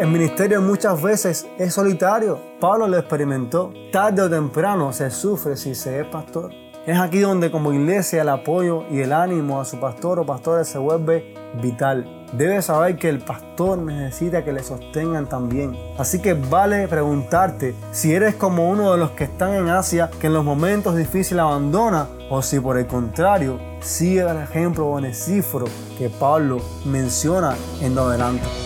el ministerio muchas veces es solitario. Pablo lo experimentó. Tarde o temprano se sufre si se es pastor. Es aquí donde como iglesia el apoyo y el ánimo a su pastor o pastora se vuelve vital. Debe saber que el pastor necesita que le sostengan también. Así que vale preguntarte si eres como uno de los que están en Asia que en los momentos difíciles abandona o si por el contrario sigue el ejemplo onesíforo que Pablo menciona en lo adelante.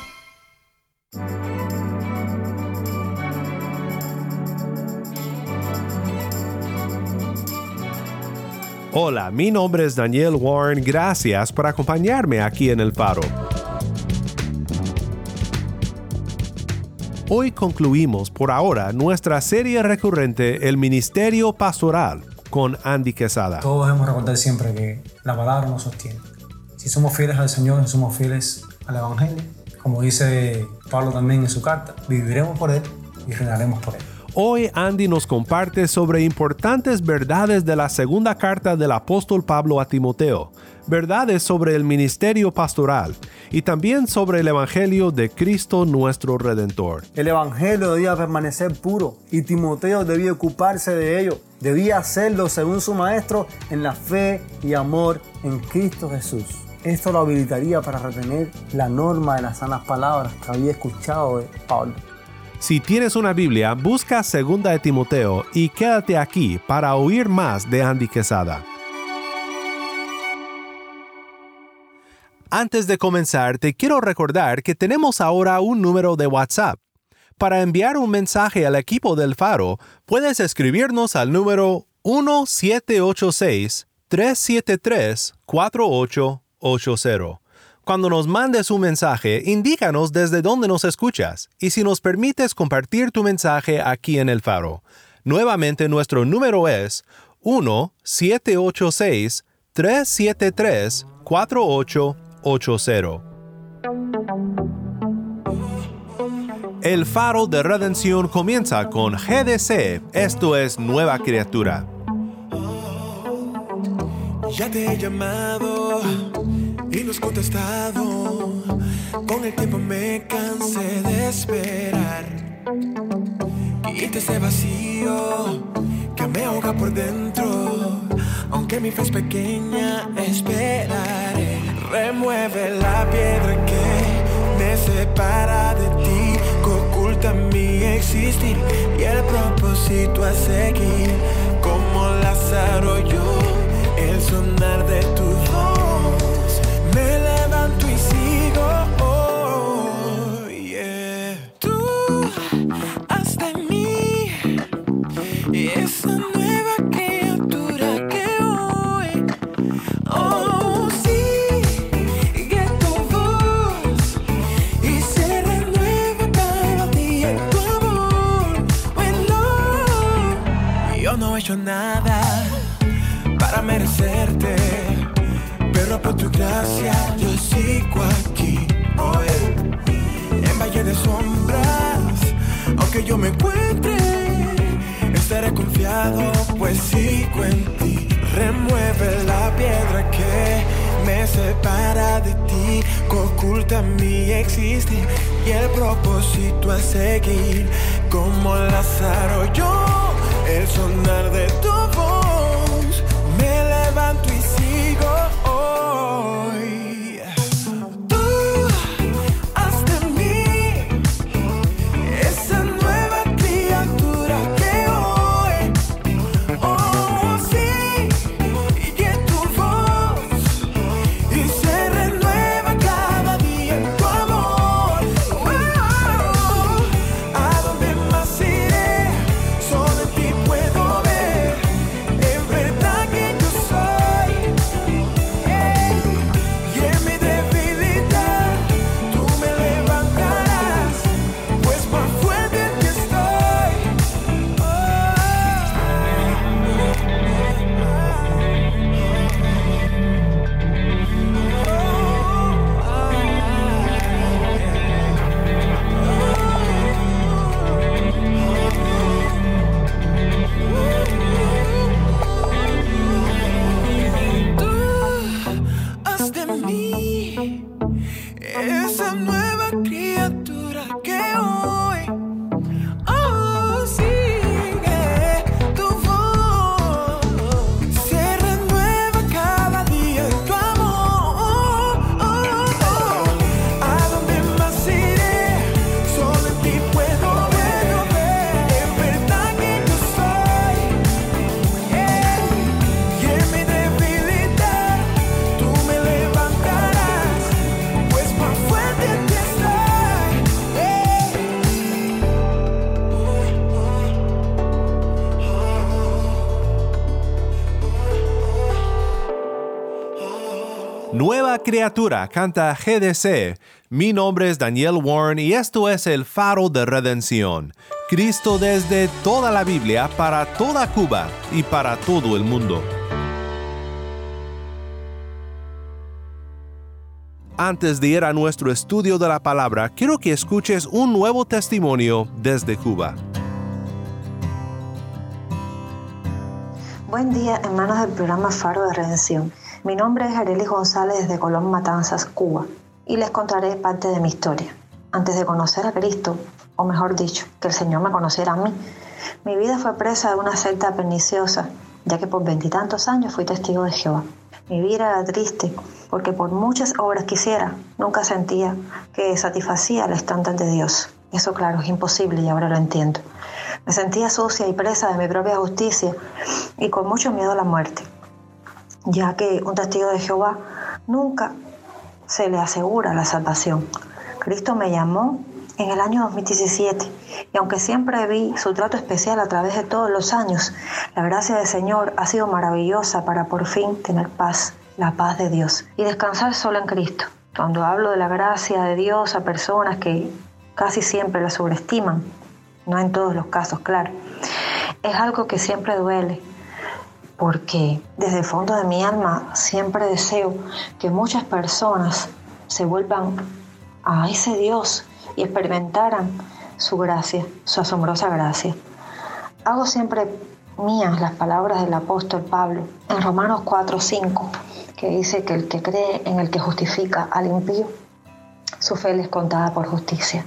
Hola, mi nombre es Daniel Warren. Gracias por acompañarme aquí en El Faro. Hoy concluimos por ahora nuestra serie recurrente El Ministerio Pastoral con Andy Quesada. Todos debemos recordar siempre que la palabra nos sostiene. Si somos fieles al Señor, somos fieles al Evangelio, como dice Pablo también en su carta, viviremos por Él y reinaremos por Él. Hoy Andy nos comparte sobre importantes verdades de la segunda carta del apóstol Pablo a Timoteo, verdades sobre el ministerio pastoral y también sobre el Evangelio de Cristo nuestro Redentor. El Evangelio debía permanecer puro y Timoteo debía ocuparse de ello. Debía hacerlo según su maestro en la fe y amor en Cristo Jesús. Esto lo habilitaría para retener la norma de las sanas palabras que había escuchado de Pablo. Si tienes una Biblia, busca 2 de Timoteo y quédate aquí para oír más de Andy Quesada. Antes de comenzar, te quiero recordar que tenemos ahora un número de WhatsApp. Para enviar un mensaje al equipo del Faro, puedes escribirnos al número 1786-373-4880. Cuando nos mandes un mensaje, indícanos desde dónde nos escuchas y si nos permites compartir tu mensaje aquí en el faro. Nuevamente nuestro número es 1-786-373-4880. El faro de redención comienza con GDC, esto es nueva criatura. Ya te he llamado y no has contestado. Con el tiempo me cansé de esperar. Quita ese vacío que me ahoga por dentro. Aunque mi fe es pequeña, esperaré. Remueve la piedra que me separa de ti, que oculta mi existir y el propósito a seguir. El propósito a seguir. Como Lázaro, yo, el sonar de tu voz, Nueva criatura canta GDC. Mi nombre es Daniel Warren y esto es el faro de redención. Cristo desde toda la Biblia para toda Cuba y para todo el mundo. Antes de ir a nuestro estudio de la palabra, quiero que escuches un nuevo testimonio desde Cuba. Buen día, hermanos del programa Faro de Redención. Mi nombre es Arely González de Colón Matanzas, Cuba, y les contaré parte de mi historia. Antes de conocer a Cristo, o mejor dicho, que el Señor me conociera a mí, mi vida fue presa de una secta perniciosa, ya que por veintitantos años fui testigo de Jehová. Mi vida era triste porque por muchas obras que hiciera, nunca sentía que satisfacía el estándar de Dios. Eso claro, es imposible y ahora lo entiendo. Me sentía sucia y presa de mi propia justicia y con mucho miedo a la muerte, ya que un testigo de Jehová nunca se le asegura la salvación. Cristo me llamó en el año 2017 y aunque siempre vi su trato especial a través de todos los años, la gracia del Señor ha sido maravillosa para por fin tener paz, la paz de Dios y descansar solo en Cristo. Cuando hablo de la gracia de Dios a personas que casi siempre la sobreestiman, no en todos los casos, claro, es algo que siempre duele, porque desde el fondo de mi alma siempre deseo que muchas personas se vuelvan a ese Dios y experimentaran su gracia, su asombrosa gracia. Hago siempre mías las palabras del apóstol Pablo en Romanos 4:5, que dice que el que cree en el que justifica al impío, su fe le es contada por justicia.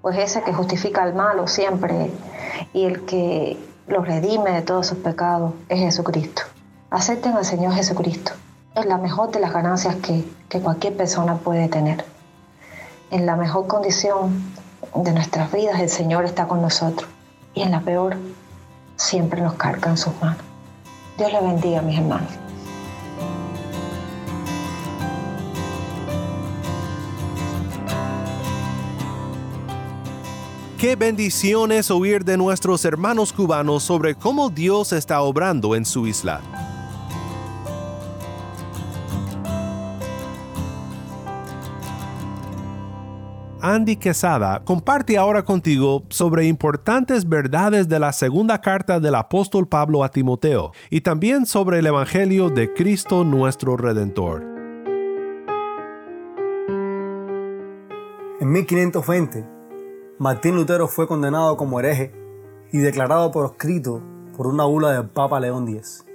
Pues ese que justifica al malo siempre y el que los redime de todos sus pecados es Jesucristo. Acepten al Señor Jesucristo. Es la mejor de las ganancias que, que cualquier persona puede tener. En la mejor condición de nuestras vidas el Señor está con nosotros y en la peor siempre nos carga en sus manos. Dios le bendiga, mis hermanos. Qué bendición es oír de nuestros hermanos cubanos sobre cómo Dios está obrando en su isla. Andy Quesada comparte ahora contigo sobre importantes verdades de la segunda carta del apóstol Pablo a Timoteo y también sobre el Evangelio de Cristo nuestro Redentor. En 1520, Martín Lutero fue condenado como hereje y declarado por escrito por una bula del Papa León X.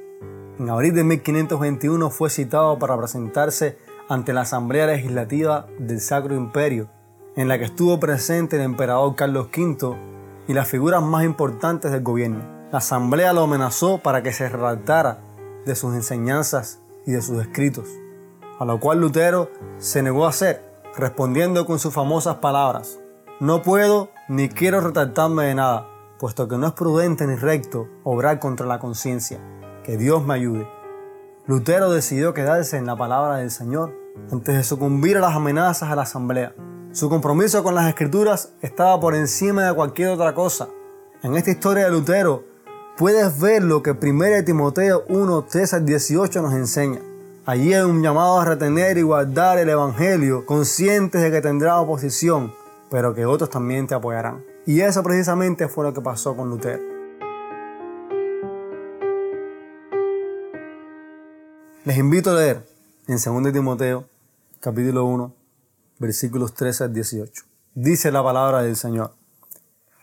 En abril de 1521 fue citado para presentarse ante la Asamblea Legislativa del Sacro Imperio, en la que estuvo presente el emperador Carlos V y las figuras más importantes del gobierno. La Asamblea lo amenazó para que se redactara de sus enseñanzas y de sus escritos, a lo cual Lutero se negó a hacer, respondiendo con sus famosas palabras, no puedo ni quiero retractarme de nada, puesto que no es prudente ni recto obrar contra la conciencia. Que Dios me ayude. Lutero decidió quedarse en la palabra del Señor antes de sucumbir a las amenazas a la asamblea. Su compromiso con las escrituras estaba por encima de cualquier otra cosa. En esta historia de Lutero puedes ver lo que 1 Timoteo 1, 13 al 18 nos enseña. Allí hay un llamado a retener y guardar el Evangelio, conscientes de que tendrá oposición, pero que otros también te apoyarán. Y eso precisamente fue lo que pasó con Lutero. Les invito a leer en 2 Timoteo, capítulo 1, versículos 13 al 18. Dice la palabra del Señor.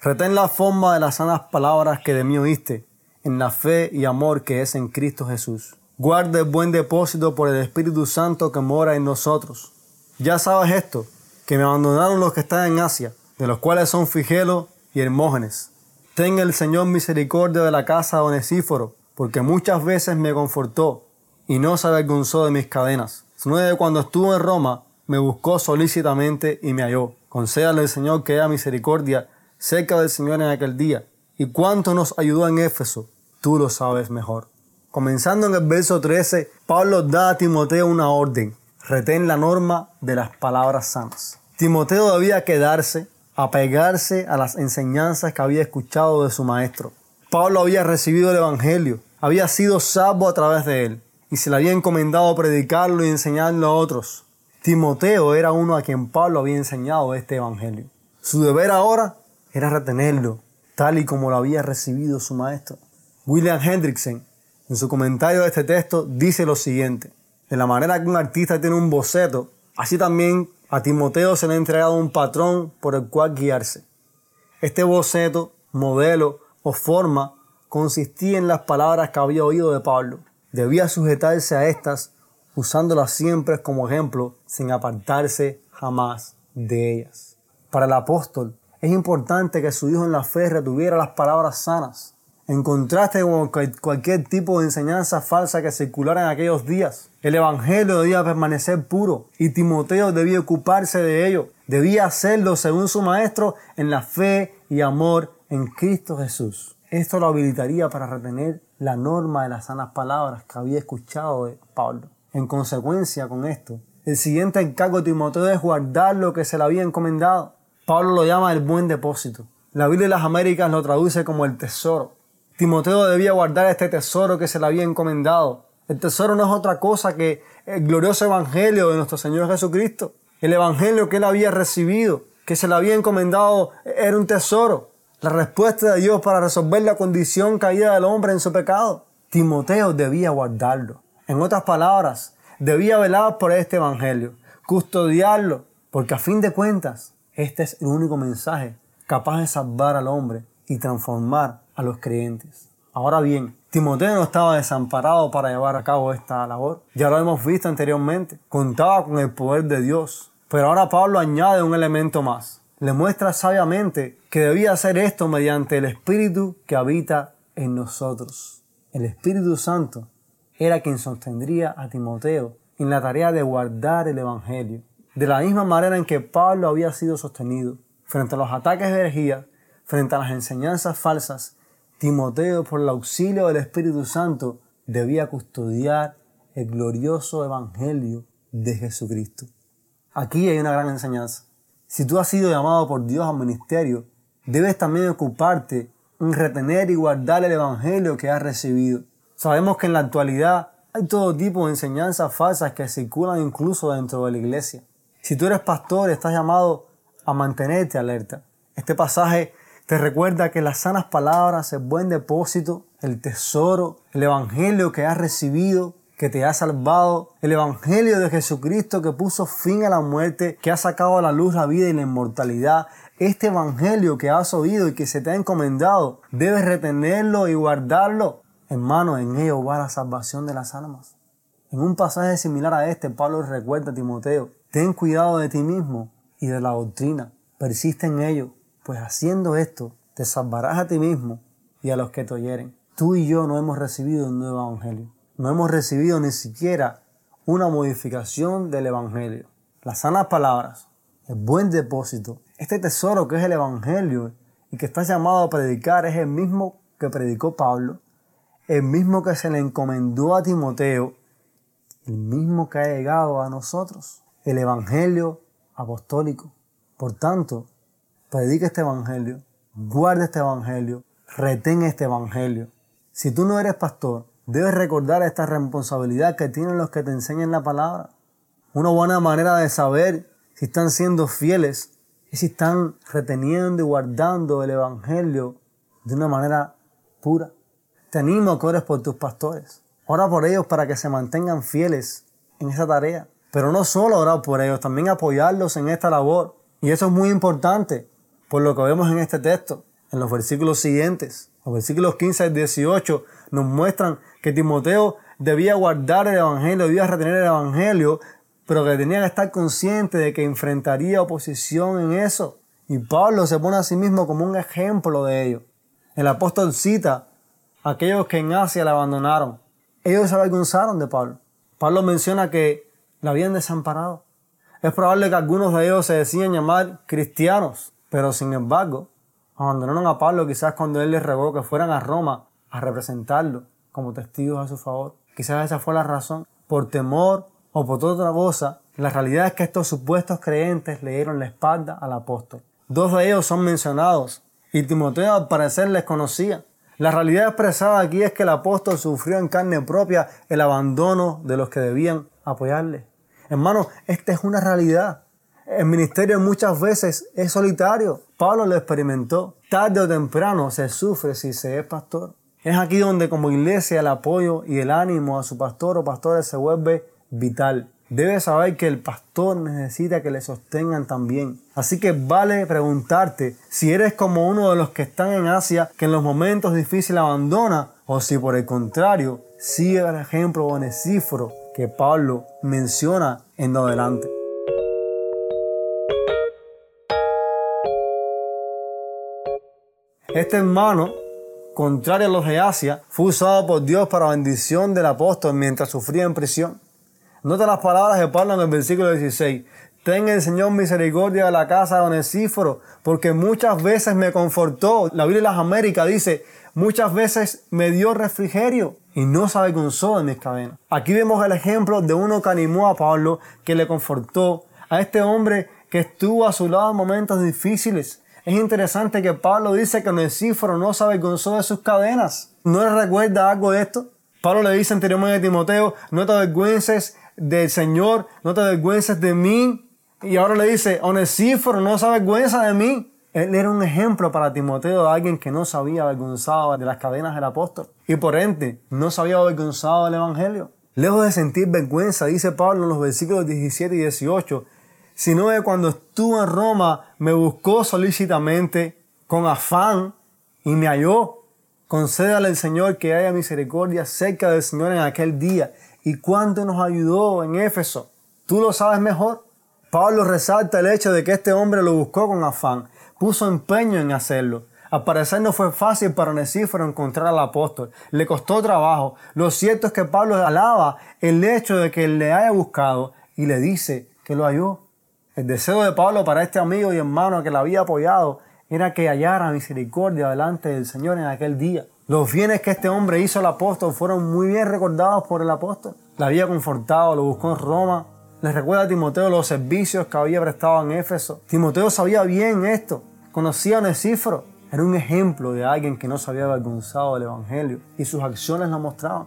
Retén la forma de las sanas palabras que de mí oíste, en la fe y amor que es en Cristo Jesús. Guarde el buen depósito por el Espíritu Santo que mora en nosotros. Ya sabes esto, que me abandonaron los que están en Asia, de los cuales son Figelo y Hermógenes. Tenga el Señor misericordia de la casa de Onesíforo, porque muchas veces me confortó y no se avergonzó de mis cadenas, sino de cuando estuvo en Roma, me buscó solícitamente y me halló. Concédale el Señor que haya misericordia cerca del Señor en aquel día. Y cuánto nos ayudó en Éfeso, tú lo sabes mejor. Comenzando en el verso 13, Pablo da a Timoteo una orden, retén la norma de las palabras sanas. Timoteo debía quedarse, apegarse a las enseñanzas que había escuchado de su maestro. Pablo había recibido el Evangelio, había sido salvo a través de él, y se le había encomendado predicarlo y enseñarlo a otros. Timoteo era uno a quien Pablo había enseñado este Evangelio. Su deber ahora era retenerlo, tal y como lo había recibido su maestro. William Hendrickson, en su comentario de este texto, dice lo siguiente. De la manera que un artista tiene un boceto, así también a Timoteo se le ha entregado un patrón por el cual guiarse. Este boceto, modelo o forma consistía en las palabras que había oído de Pablo. Debía sujetarse a estas, usándolas siempre como ejemplo, sin apartarse jamás de ellas. Para el apóstol, es importante que su hijo en la fe retuviera las palabras sanas, en contraste con cualquier tipo de enseñanza falsa que circulara en aquellos días. El Evangelio debía permanecer puro y Timoteo debía ocuparse de ello. Debía hacerlo según su maestro en la fe y amor en Cristo Jesús. Esto lo habilitaría para retener la norma de las sanas palabras que había escuchado de Pablo. En consecuencia con esto, el siguiente encargo de Timoteo es guardar lo que se le había encomendado. Pablo lo llama el buen depósito. La Biblia de las Américas lo traduce como el tesoro. Timoteo debía guardar este tesoro que se le había encomendado. El tesoro no es otra cosa que el glorioso evangelio de nuestro Señor Jesucristo. El evangelio que él había recibido, que se le había encomendado, era un tesoro. La respuesta de Dios para resolver la condición caída del hombre en su pecado. Timoteo debía guardarlo. En otras palabras, debía velar por este evangelio, custodiarlo, porque a fin de cuentas, este es el único mensaje capaz de salvar al hombre y transformar a los creyentes. Ahora bien, Timoteo no estaba desamparado para llevar a cabo esta labor. Ya lo hemos visto anteriormente. Contaba con el poder de Dios. Pero ahora Pablo añade un elemento más. Le muestra sabiamente que debía hacer esto mediante el Espíritu que habita en nosotros. El Espíritu Santo era quien sostendría a Timoteo en la tarea de guardar el Evangelio. De la misma manera en que Pablo había sido sostenido frente a los ataques de herejía, frente a las enseñanzas falsas Timoteo, por el auxilio del Espíritu Santo, debía custodiar el glorioso Evangelio de Jesucristo. Aquí hay una gran enseñanza. Si tú has sido llamado por Dios al ministerio, debes también ocuparte en retener y guardar el Evangelio que has recibido. Sabemos que en la actualidad hay todo tipo de enseñanzas falsas que circulan incluso dentro de la iglesia. Si tú eres pastor, estás llamado a mantenerte alerta. Este pasaje te recuerda que las sanas palabras, el buen depósito, el tesoro, el evangelio que has recibido, que te ha salvado, el evangelio de Jesucristo que puso fin a la muerte, que ha sacado a la luz la vida y la inmortalidad, este evangelio que has oído y que se te ha encomendado, debes retenerlo y guardarlo. Hermano, en ello va la salvación de las almas. En un pasaje similar a este, Pablo recuerda a Timoteo, ten cuidado de ti mismo y de la doctrina, persiste en ello, pues haciendo esto te salvarás a ti mismo y a los que te oyeren. Tú y yo no hemos recibido un nuevo evangelio. No hemos recibido ni siquiera una modificación del evangelio. Las sanas palabras, el buen depósito, este tesoro que es el evangelio y que estás llamado a predicar es el mismo que predicó Pablo, el mismo que se le encomendó a Timoteo, el mismo que ha llegado a nosotros, el evangelio apostólico. Por tanto, predica este evangelio, guarda este evangelio, retén este evangelio. Si tú no eres pastor, debes recordar esta responsabilidad que tienen los que te enseñan la palabra. Una buena manera de saber si están siendo fieles y si están reteniendo y guardando el evangelio de una manera pura. Te animo a que ores por tus pastores. Ora por ellos para que se mantengan fieles en esa tarea. Pero no solo orar por ellos, también apoyarlos en esta labor. Y eso es muy importante por lo que vemos en este texto, en los versículos siguientes. Los versículos 15 al 18 nos muestran que Timoteo debía guardar el Evangelio, debía retener el Evangelio pero que tenía que estar consciente de que enfrentaría oposición en eso. Y Pablo se pone a sí mismo como un ejemplo de ello. El apóstol cita a aquellos que en Asia le abandonaron. Ellos se avergonzaron de Pablo. Pablo menciona que la habían desamparado. Es probable que algunos de ellos se decían llamar cristianos, pero sin embargo, abandonaron a Pablo quizás cuando él les rogó que fueran a Roma a representarlo como testigos a su favor. Quizás esa fue la razón. Por temor o por otra cosa, la realidad es que estos supuestos creyentes le dieron la espalda al apóstol. Dos de ellos son mencionados y Timoteo al parecer les conocía. La realidad expresada aquí es que el apóstol sufrió en carne propia el abandono de los que debían apoyarle. Hermano, esta es una realidad. El ministerio muchas veces es solitario. Pablo lo experimentó. Tarde o temprano se sufre si se es pastor. Es aquí donde como iglesia el apoyo y el ánimo a su pastor o pastores se vuelve vital. Debe saber que el pastor necesita que le sostengan también. Así que vale preguntarte si eres como uno de los que están en Asia que en los momentos difíciles abandona o si por el contrario sigue el ejemplo onesíforo que Pablo menciona en adelante. Este hermano, contrario a los de Asia, fue usado por Dios para bendición del apóstol mientras sufría en prisión. Nota las palabras de Pablo en el versículo 16. Tenga el Señor misericordia de la casa de Onesíforo, porque muchas veces me confortó. La Biblia de las Américas dice, muchas veces me dio refrigerio y no se avergonzó de mis cadenas. Aquí vemos el ejemplo de uno que animó a Pablo, que le confortó, a este hombre que estuvo a su lado en momentos difíciles. Es interesante que Pablo dice que Onesíforo no se avergonzó de sus cadenas. ¿No le recuerda algo de esto? Pablo le dice anteriormente a Timoteo, no te avergüences del Señor, no te avergüences de mí. Y ahora le dice, Onesíforo no se avergüenza de mí. Él era un ejemplo para Timoteo de alguien que no se había avergonzado de las cadenas del apóstol y por ende no se había avergonzado del Evangelio. Lejos de sentir vergüenza, dice Pablo en los versículos 17 y 18, sino que cuando estuvo en Roma me buscó solícitamente con afán y me halló. Concédale al Señor que haya misericordia cerca del Señor en aquel día. ¿Y cuánto nos ayudó en Éfeso? Tú lo sabes mejor. Pablo resalta el hecho de que este hombre lo buscó con afán puso empeño en hacerlo. Al parecer no fue fácil para Onesíforo encontrar al apóstol. Le costó trabajo. Lo cierto es que Pablo alaba el hecho de que le haya buscado y le dice que lo halló. El deseo de Pablo para este amigo y hermano que le había apoyado era que hallara misericordia delante del Señor en aquel día. Los bienes que este hombre hizo al apóstol fueron muy bien recordados por el apóstol. Le había confortado, lo buscó en Roma, les recuerda a Timoteo los servicios que había prestado en Éfeso. Timoteo sabía bien esto, conocía a Onesíforo. Era un ejemplo de alguien que no se había avergonzado del Evangelio y sus acciones lo mostraban.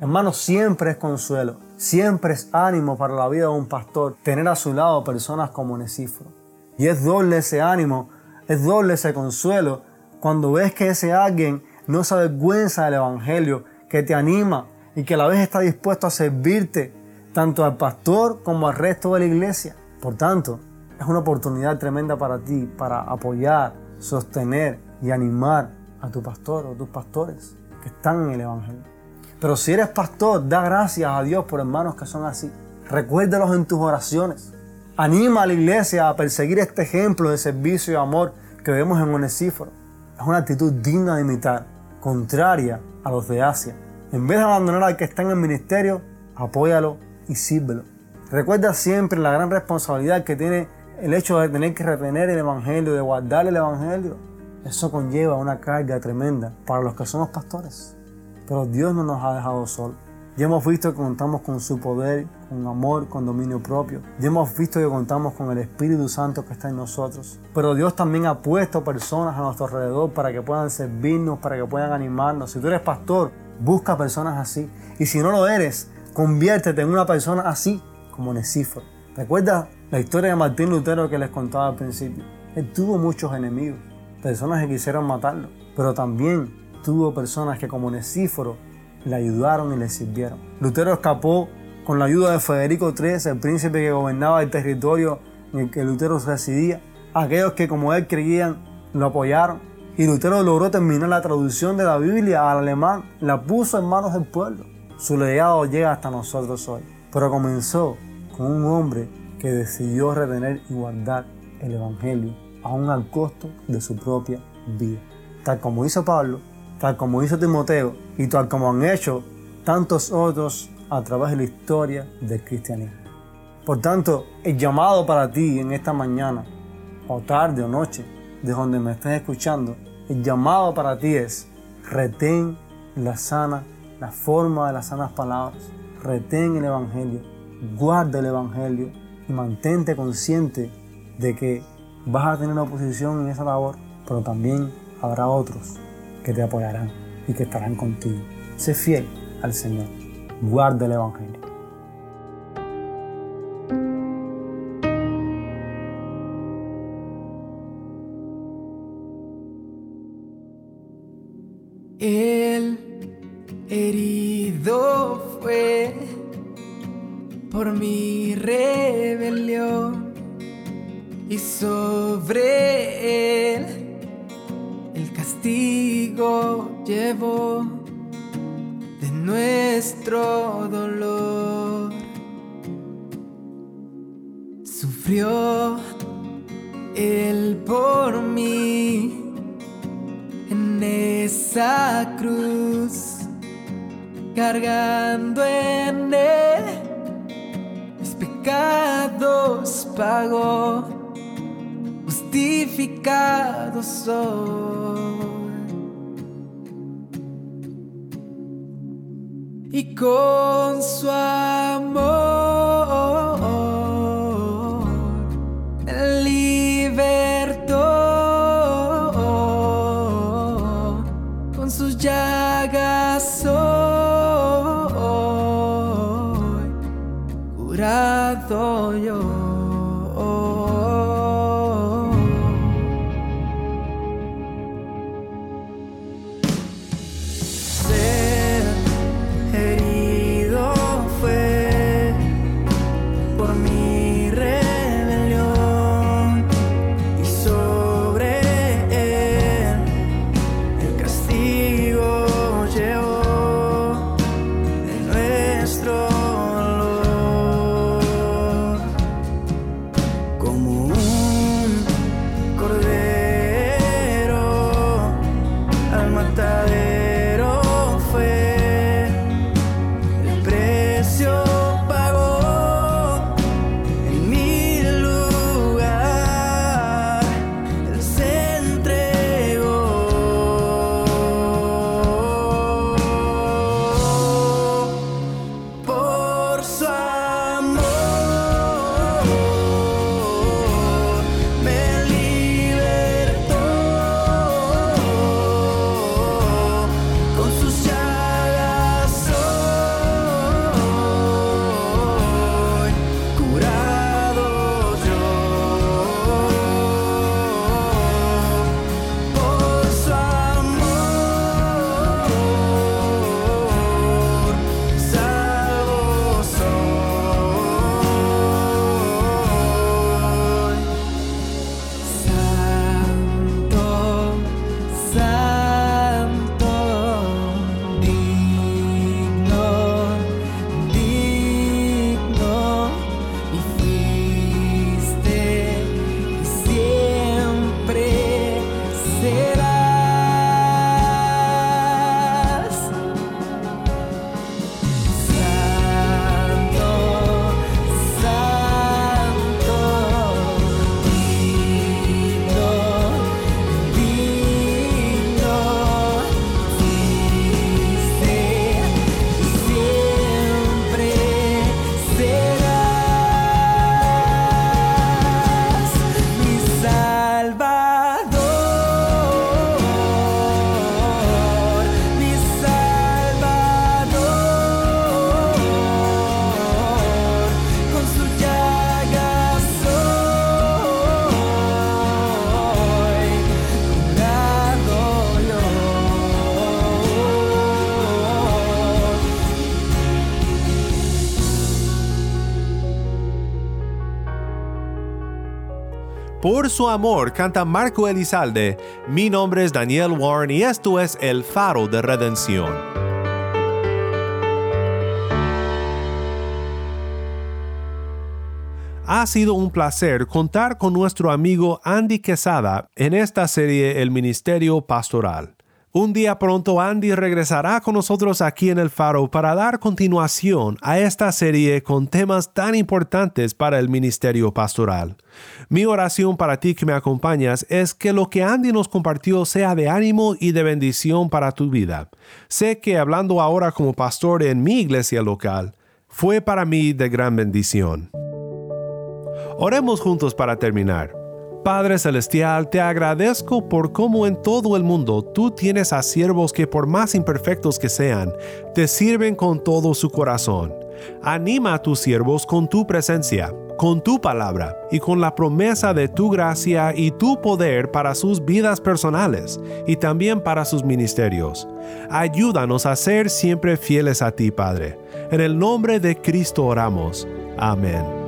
Hermano, siempre es consuelo, siempre es ánimo para la vida de un pastor tener a su lado personas como Onesíforo. Y es doble ese ánimo, es doble ese consuelo cuando ves que ese alguien no se avergüenza del Evangelio, que te anima y que a la vez está dispuesto a servirte tanto al pastor como al resto de la iglesia. Por tanto, es una oportunidad tremenda para ti, para apoyar, sostener y animar a tu pastor o tus pastores que están en el Evangelio. Pero si eres pastor, da gracias a Dios por hermanos que son así. Recuérdalos en tus oraciones. Anima a la iglesia a perseguir este ejemplo de servicio y amor que vemos en Onesíforo. Es una actitud digna de imitar, contraria a los de Asia. En vez de abandonar al que está en el ministerio, apóyalo y sírvelo. Recuerda siempre la gran responsabilidad que tiene el hecho de tener que retener el Evangelio, de guardar el Evangelio. Eso conlleva una carga tremenda para los que somos pastores. Pero Dios no nos ha dejado solos. Ya hemos visto que contamos con su poder, con amor, con dominio propio. Ya hemos visto que contamos con el Espíritu Santo que está en nosotros. Pero Dios también ha puesto personas a nuestro alrededor para que puedan servirnos, para que puedan animarnos. Si tú eres pastor, busca personas así. Y si no lo eres, Conviértete en una persona así como Necíforo. ¿Recuerda la historia de Martín Lutero que les contaba al principio? Él tuvo muchos enemigos, personas que quisieron matarlo, pero también tuvo personas que como Necíforo le ayudaron y le sirvieron. Lutero escapó con la ayuda de Federico III, el príncipe que gobernaba el territorio en el que Lutero residía. Aquellos que como él creían lo apoyaron. Y Lutero logró terminar la traducción de la Biblia al alemán, la puso en manos del pueblo. Su legado llega hasta nosotros hoy, pero comenzó con un hombre que decidió retener y guardar el Evangelio, aún al costo de su propia vida. Tal como hizo Pablo, tal como hizo Timoteo y tal como han hecho tantos otros a través de la historia del cristianismo. Por tanto, el llamado para ti en esta mañana, o tarde o noche, de donde me estés escuchando, el llamado para ti es retén la sana, la forma de las sanas palabras, retén el Evangelio, guarda el Evangelio y mantente consciente de que vas a tener oposición en esa labor, pero también habrá otros que te apoyarán y que estarán contigo. Sé fiel al Señor, guarda el Evangelio. El herido fue por mi rebelión y sobre él el castigo llevó de nuestro dolor. Sufrió él por mí en esa cruz, cargando en él mis pecados pagó, justificado soy. Con su amor libertó, con sus llagas soy curado yo. Por su amor canta Marco Elizalde. Mi nombre es Daniel Warren y esto es El Faro de Redención. Ha sido un placer contar con nuestro amigo Andy Quesada en esta serie El Ministerio Pastoral. Un día pronto Andy regresará con nosotros aquí en el Faro para dar continuación a esta serie con temas tan importantes para el ministerio pastoral. Mi oración para ti que me acompañas es que lo que Andy nos compartió sea de ánimo y de bendición para tu vida. Sé que hablando ahora como pastor en mi iglesia local, fue para mí de gran bendición. Oremos juntos para terminar. Padre Celestial, te agradezco por cómo en todo el mundo tú tienes a siervos que por más imperfectos que sean, te sirven con todo su corazón. Anima a tus siervos con tu presencia, con tu palabra y con la promesa de tu gracia y tu poder para sus vidas personales y también para sus ministerios. Ayúdanos a ser siempre fieles a ti, Padre. En el nombre de Cristo oramos. Amén.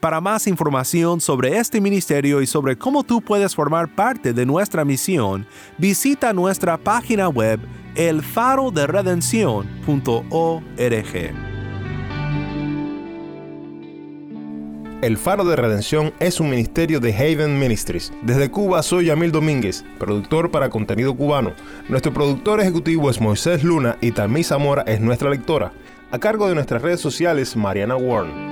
Para más información sobre este ministerio y sobre cómo tú puedes formar parte de nuestra misión, visita nuestra página web elfaroderedención.org. El Faro de Redención es un ministerio de Haven Ministries. Desde Cuba soy Yamil Domínguez, productor para contenido cubano. Nuestro productor ejecutivo es Moisés Luna y Tammy Zamora es nuestra lectora. A cargo de nuestras redes sociales, Mariana Warren.